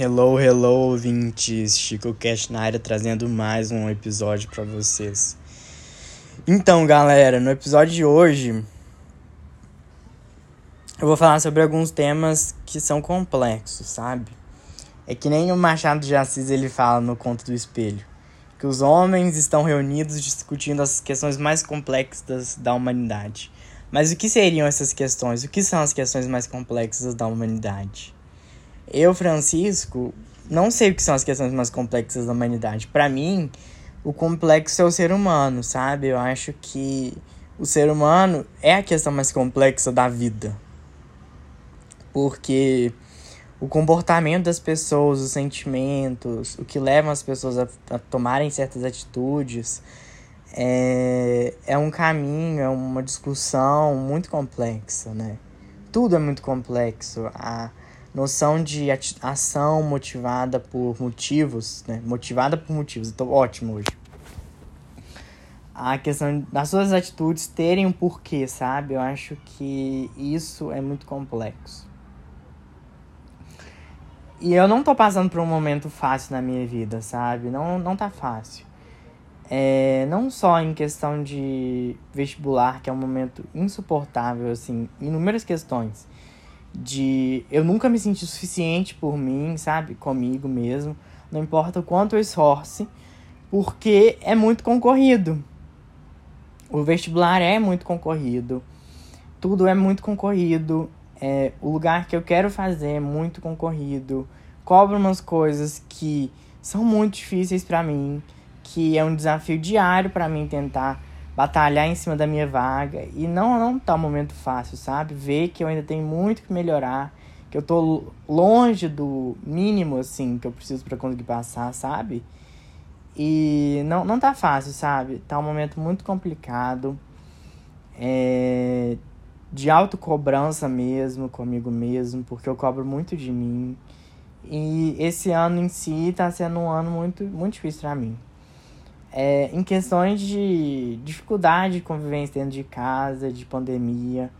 Hello, hello, ouvintes. Chico Cash na área trazendo mais um episódio para vocês. Então, galera, no episódio de hoje eu vou falar sobre alguns temas que são complexos, sabe? É que nem o Machado de Assis ele fala no Conto do Espelho, que os homens estão reunidos discutindo as questões mais complexas da humanidade. Mas o que seriam essas questões? O que são as questões mais complexas da humanidade? Eu, Francisco, não sei o que são as questões mais complexas da humanidade. Para mim, o complexo é o ser humano, sabe? Eu acho que o ser humano é a questão mais complexa da vida. Porque o comportamento das pessoas, os sentimentos, o que leva as pessoas a, a tomarem certas atitudes, é, é um caminho, é uma discussão muito complexa, né? Tudo é muito complexo. A noção de ação motivada por motivos, né? Motivada por motivos. Estou ótimo hoje. A questão das suas atitudes terem um porquê, sabe? Eu acho que isso é muito complexo. E eu não tô passando por um momento fácil na minha vida, sabe? Não, não tá fácil. É, não só em questão de vestibular, que é um momento insuportável, assim, inúmeras questões. De eu nunca me senti suficiente por mim, sabe? Comigo mesmo. Não importa o quanto eu esforce, porque é muito concorrido. O vestibular é muito concorrido. Tudo é muito concorrido. É, o lugar que eu quero fazer é muito concorrido. Cobra umas coisas que são muito difíceis para mim que é um desafio diário para mim tentar batalhar em cima da minha vaga e não não tá um momento fácil, sabe? Ver que eu ainda tenho muito que melhorar, que eu tô longe do mínimo assim que eu preciso para conseguir passar, sabe? E não não tá fácil, sabe? Tá um momento muito complicado. É, de autocobrança mesmo comigo mesmo, porque eu cobro muito de mim. E esse ano em si tá sendo um ano muito muito difícil para mim é, em questões de dificuldade de convivência dentro de casa, de pandemia.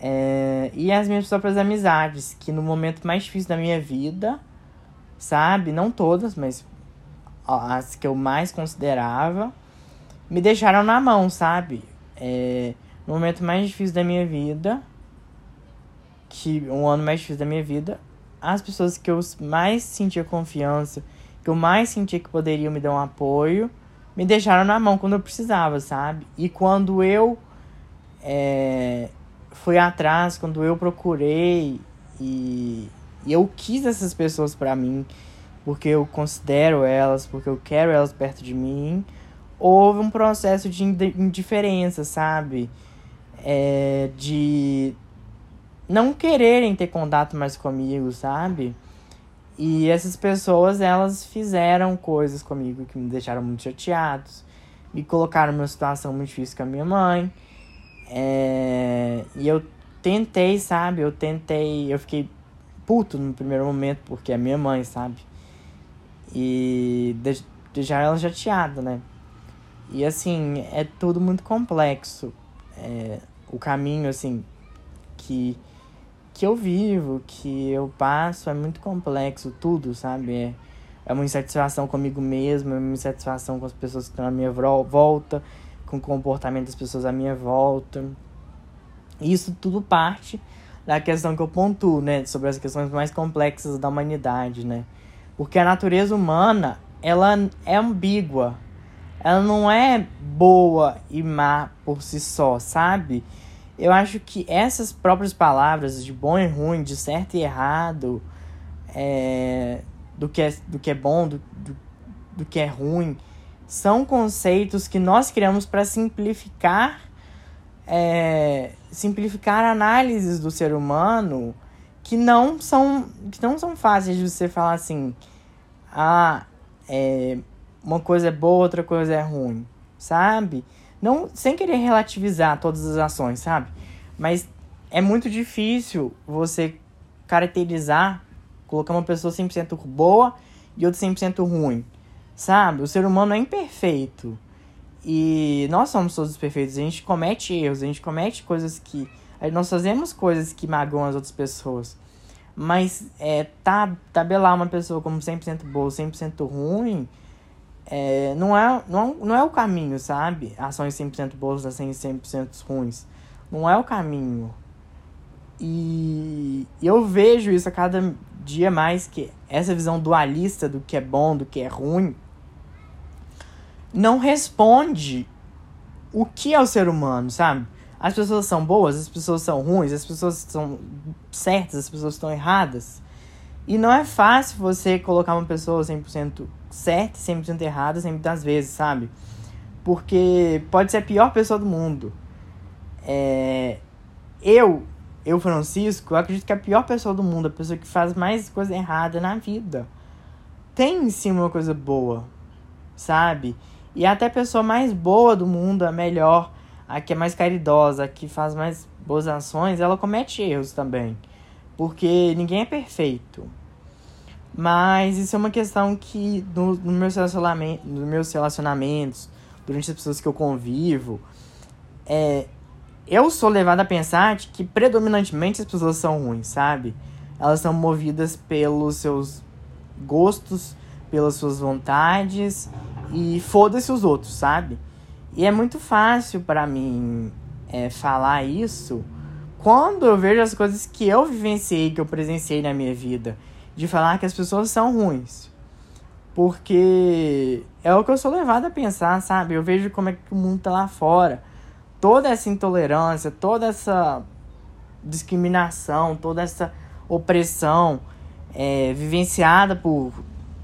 É, e as minhas próprias amizades, que no momento mais difícil da minha vida, sabe? Não todas, mas as que eu mais considerava, me deixaram na mão, sabe? É, no momento mais difícil da minha vida, que um ano mais difícil da minha vida, as pessoas que eu mais sentia confiança, que eu mais sentia que poderiam me dar um apoio, me deixaram na mão quando eu precisava, sabe? E quando eu é, fui atrás, quando eu procurei e, e eu quis essas pessoas para mim, porque eu considero elas, porque eu quero elas perto de mim, houve um processo de indiferença, sabe? É, de não quererem ter contato mais comigo, sabe? E essas pessoas, elas fizeram coisas comigo que me deixaram muito chateados. Me colocaram numa situação muito difícil com a minha mãe. É... E eu tentei, sabe? Eu tentei. Eu fiquei puto no primeiro momento, porque é minha mãe, sabe? E deixar ela chateada, né? E assim, é tudo muito complexo. É... O caminho, assim, que que eu vivo, que eu passo, é muito complexo, tudo, sabe? É, é uma insatisfação comigo mesmo, é uma insatisfação com as pessoas que estão à minha volta, com o comportamento das pessoas à minha volta. Isso tudo parte da questão que eu pontuo, né? Sobre as questões mais complexas da humanidade, né? Porque a natureza humana, ela é ambígua. Ela não é boa e má por si só, sabe? Eu acho que essas próprias palavras de bom e ruim, de certo e errado, é, do, que é, do que é bom, do, do, do que é ruim, são conceitos que nós criamos para simplificar é, simplificar análises do ser humano que não são que não são fáceis de você falar assim ah é, uma coisa é boa outra coisa é ruim sabe não, sem querer relativizar todas as ações, sabe? Mas é muito difícil você caracterizar, colocar uma pessoa 100% boa e outra 100% ruim, sabe? O ser humano é imperfeito. E nós somos todos perfeitos. A gente comete erros, a gente comete coisas que. Nós fazemos coisas que magoam as outras pessoas. Mas é, tabelar uma pessoa como 100% boa, 100% ruim, é, não, é, não, não é o caminho, sabe? Ações 100% boas, ações 100% ruins. Não é o caminho. E eu vejo isso a cada dia mais, que essa visão dualista do que é bom, do que é ruim, não responde o que é o ser humano, sabe? As pessoas são boas, as pessoas são ruins, as pessoas são certas, as pessoas estão erradas. E não é fácil você colocar uma pessoa 100% certa e 100% errada sempre das vezes, sabe? Porque pode ser a pior pessoa do mundo. É... Eu, eu, Francisco, eu acredito que a pior pessoa do mundo, a pessoa que faz mais coisa errada na vida. Tem em si uma coisa boa, sabe? E até a pessoa mais boa do mundo, a melhor, a que é mais caridosa, a que faz mais boas ações, ela comete erros também. Porque ninguém é perfeito. Mas isso é uma questão que no, no meus relacionamentos, nos meus relacionamentos, durante as pessoas que eu convivo, é, eu sou levado a pensar que predominantemente as pessoas são ruins, sabe? Elas são movidas pelos seus gostos, pelas suas vontades e foda-se os outros, sabe? E é muito fácil para mim é, falar isso quando eu vejo as coisas que eu vivenciei, que eu presenciei na minha vida, de falar que as pessoas são ruins. Porque é o que eu sou levado a pensar, sabe? Eu vejo como é que o mundo tá lá fora. Toda essa intolerância, toda essa discriminação, toda essa opressão é, vivenciada por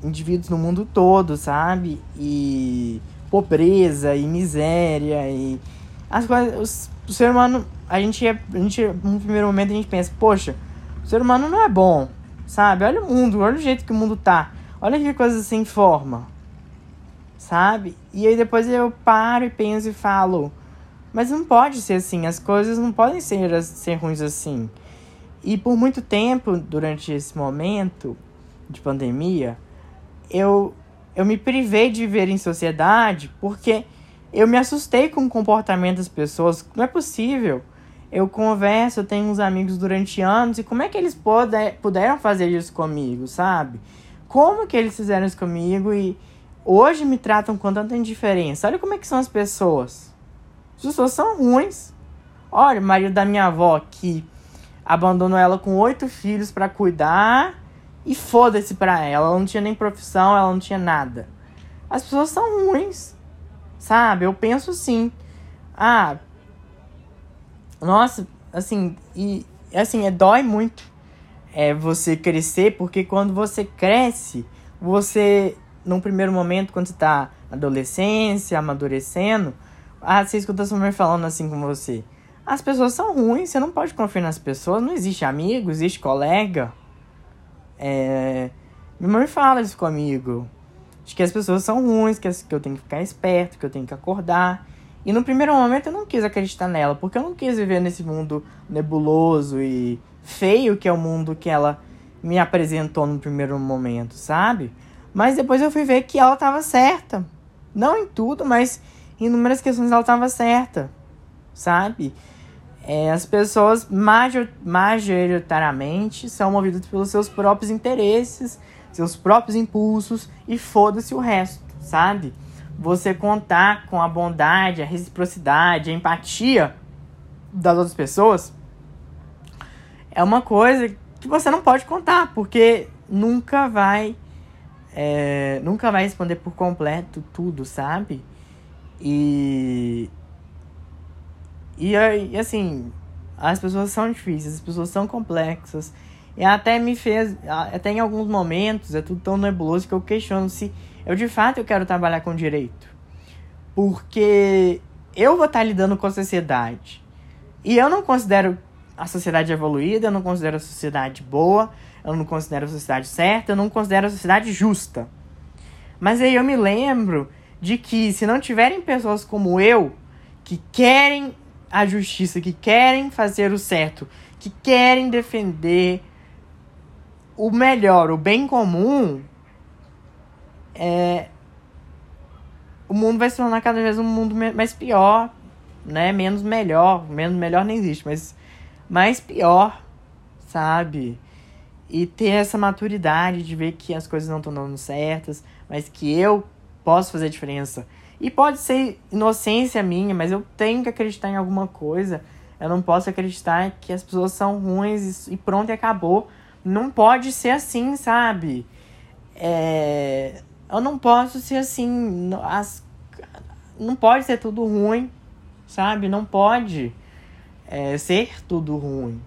indivíduos no mundo todo, sabe? E pobreza e miséria e as coisas, o ser humano, a gente é, a gente no primeiro momento a gente pensa, poxa, o ser humano não é bom, sabe? Olha o mundo, olha o jeito que o mundo tá. Olha que coisa sem forma. Sabe? E aí depois eu paro e penso e falo, mas não pode ser assim, as coisas não podem ser, ser ruins assim. E por muito tempo, durante esse momento de pandemia, eu, eu me privei de viver em sociedade porque eu me assustei com o comportamento das pessoas. Não é possível. Eu converso, eu tenho uns amigos durante anos, e como é que eles puder, puderam fazer isso comigo, sabe? Como que eles fizeram isso comigo e hoje me tratam com tanta indiferença? Olha como é que são as pessoas. As pessoas são ruins. Olha, o marido da minha avó que abandonou ela com oito filhos para cuidar e foda-se pra ela. Ela não tinha nem profissão, ela não tinha nada. As pessoas são ruins. Sabe? Eu penso assim. Ah. Nossa, assim, e assim, é, dói muito é você crescer, porque quando você cresce, você, num primeiro momento, quando você tá na adolescência, amadurecendo, ah, você escuta sua mãe falando assim com você. As pessoas são ruins, você não pode confiar nas pessoas, não existe amigo, existe colega. É... Minha mãe fala isso comigo. De que as pessoas são ruins, que eu tenho que ficar esperto, que eu tenho que acordar. E no primeiro momento eu não quis acreditar nela, porque eu não quis viver nesse mundo nebuloso e feio que é o mundo que ela me apresentou no primeiro momento, sabe? Mas depois eu fui ver que ela estava certa. Não em tudo, mas em inúmeras questões ela estava certa, sabe? É, as pessoas major, majoritariamente são movidas pelos seus próprios interesses, seus próprios impulsos e foda-se o resto, sabe? Você contar com a bondade, a reciprocidade, a empatia das outras pessoas é uma coisa que você não pode contar, porque nunca vai é, nunca vai responder por completo tudo, sabe? E e, e assim, as pessoas são difíceis, as pessoas são complexas. E até me fez, até em alguns momentos, é tudo tão nebuloso que eu questiono se eu de fato eu quero trabalhar com direito. Porque eu vou estar lidando com a sociedade. E eu não considero a sociedade evoluída, eu não considero a sociedade boa, eu não considero a sociedade certa, eu não considero a sociedade justa. Mas aí eu me lembro de que se não tiverem pessoas como eu que querem a justiça, que querem fazer o certo, que querem defender o melhor, o bem comum, é, o mundo vai se tornar cada vez um mundo mais pior, né? Menos melhor, menos melhor nem existe, mas mais pior, sabe? e ter essa maturidade de ver que as coisas não estão dando certas, mas que eu posso fazer diferença. E pode ser inocência minha, mas eu tenho que acreditar em alguma coisa. Eu não posso acreditar que as pessoas são ruins e pronto e acabou. Não pode ser assim, sabe? É... Eu não posso ser assim. As... Não pode ser tudo ruim, sabe? Não pode é, ser tudo ruim.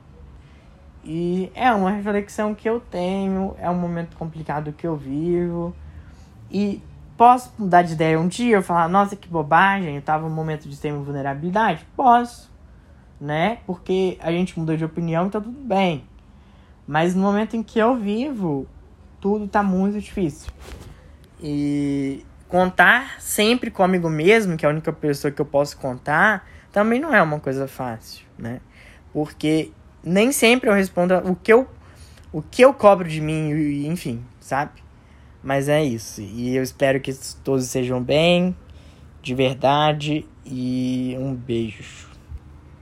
E é uma reflexão que eu tenho, é um momento complicado que eu vivo. E posso mudar de ideia um dia, eu falar, nossa, que bobagem, eu tava num momento de extrema vulnerabilidade? Posso, né? Porque a gente mudou de opinião, então tudo bem. Mas no momento em que eu vivo, tudo tá muito difícil. E contar sempre comigo mesmo, que é a única pessoa que eu posso contar, também não é uma coisa fácil, né? Porque nem sempre eu respondo o que eu, o que eu cobro de mim, enfim, sabe? Mas é isso. E eu espero que todos sejam bem, de verdade, e um beijo.